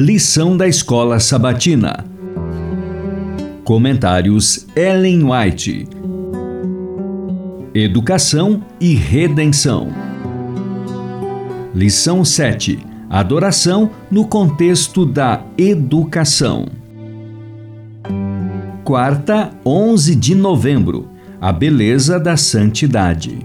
Lição da Escola Sabatina. Comentários Ellen White. Educação e Redenção. Lição 7. Adoração no contexto da educação. Quarta, 11 de novembro. A beleza da santidade.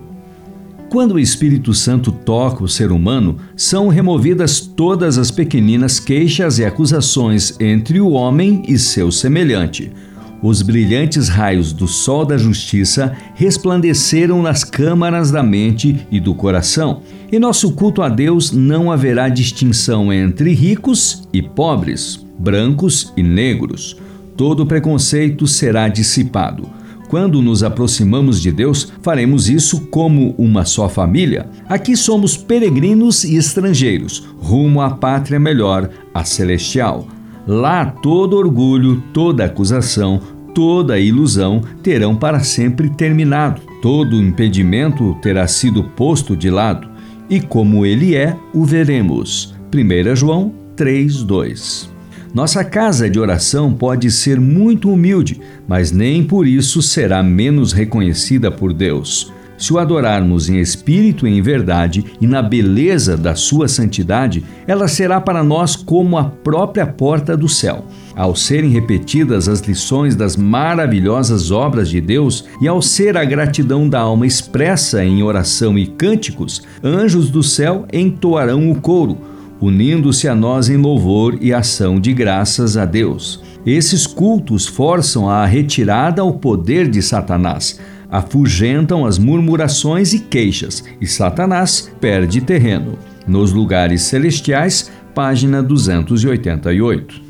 Quando o Espírito Santo toca o ser humano, são removidas todas as pequeninas queixas e acusações entre o homem e seu semelhante. Os brilhantes raios do sol da justiça resplandeceram nas câmaras da mente e do coração. Em nosso culto a Deus não haverá distinção entre ricos e pobres, brancos e negros. Todo preconceito será dissipado quando nos aproximamos de Deus, faremos isso como uma só família. Aqui somos peregrinos e estrangeiros, rumo à pátria melhor, a celestial. Lá todo orgulho, toda acusação, toda ilusão terão para sempre terminado. Todo impedimento terá sido posto de lado. E como ele é, o veremos. 1 João 3:2. Nossa casa de oração pode ser muito humilde, mas nem por isso será menos reconhecida por Deus. Se o adorarmos em espírito e em verdade e na beleza da sua santidade, ela será para nós como a própria porta do céu. Ao serem repetidas as lições das maravilhosas obras de Deus e ao ser a gratidão da alma expressa em oração e cânticos, anjos do céu entoarão o coro unindo-se a nós em louvor e ação de graças a Deus. Esses cultos forçam a retirada ao poder de Satanás, afugentam as murmurações e queixas, e Satanás perde terreno. Nos lugares celestiais, página 288.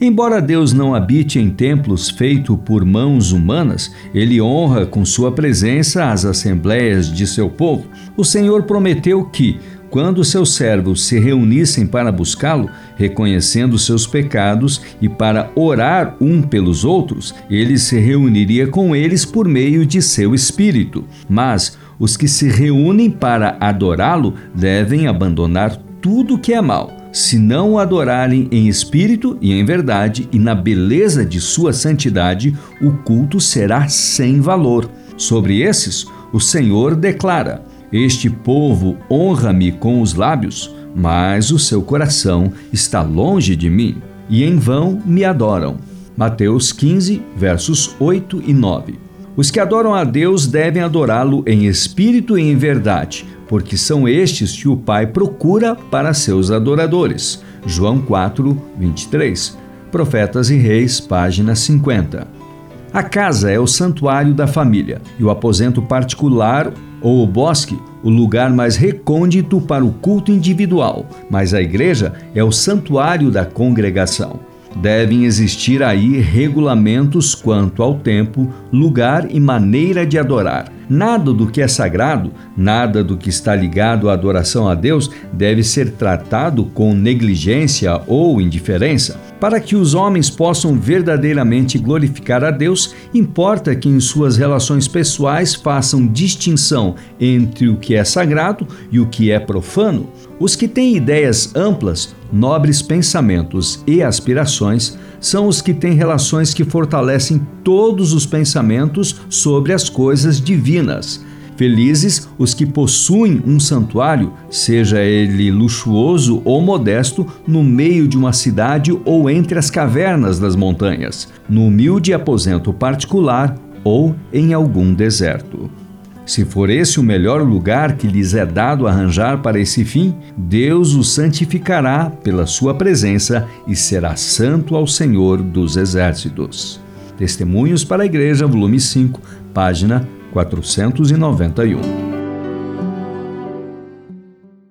Embora Deus não habite em templos feitos por mãos humanas, ele honra com sua presença as assembleias de seu povo. O Senhor prometeu que, quando seus servos se reunissem para buscá-lo, reconhecendo seus pecados e para orar um pelos outros, ele se reuniria com eles por meio de seu espírito. Mas os que se reúnem para adorá-lo devem abandonar tudo que é mal. Se não o adorarem em espírito e em verdade e na beleza de sua santidade, o culto será sem valor. Sobre esses, o Senhor declara: este povo honra-me com os lábios, mas o seu coração está longe de mim, e em vão me adoram. Mateus 15, versos 8 e 9. Os que adoram a Deus devem adorá-lo em espírito e em verdade, porque são estes que o Pai procura para seus adoradores. João 4, 23. Profetas e Reis, página 50. A casa é o santuário da família e o aposento particular ou o bosque, o lugar mais recôndito para o culto individual, mas a igreja é o santuário da congregação. Devem existir aí regulamentos quanto ao tempo, lugar e maneira de adorar. Nada do que é sagrado, nada do que está ligado à adoração a Deus deve ser tratado com negligência ou indiferença. Para que os homens possam verdadeiramente glorificar a Deus, importa que em suas relações pessoais façam distinção entre o que é sagrado e o que é profano. Os que têm ideias amplas, nobres pensamentos e aspirações são os que têm relações que fortalecem todos os pensamentos sobre as coisas divinas. Felizes os que possuem um santuário, seja ele luxuoso ou modesto, no meio de uma cidade ou entre as cavernas das montanhas, no humilde aposento particular ou em algum deserto. Se for esse o melhor lugar que lhes é dado arranjar para esse fim, Deus o santificará pela sua presença e será santo ao Senhor dos Exércitos. Testemunhos para a Igreja, volume 5, página 491.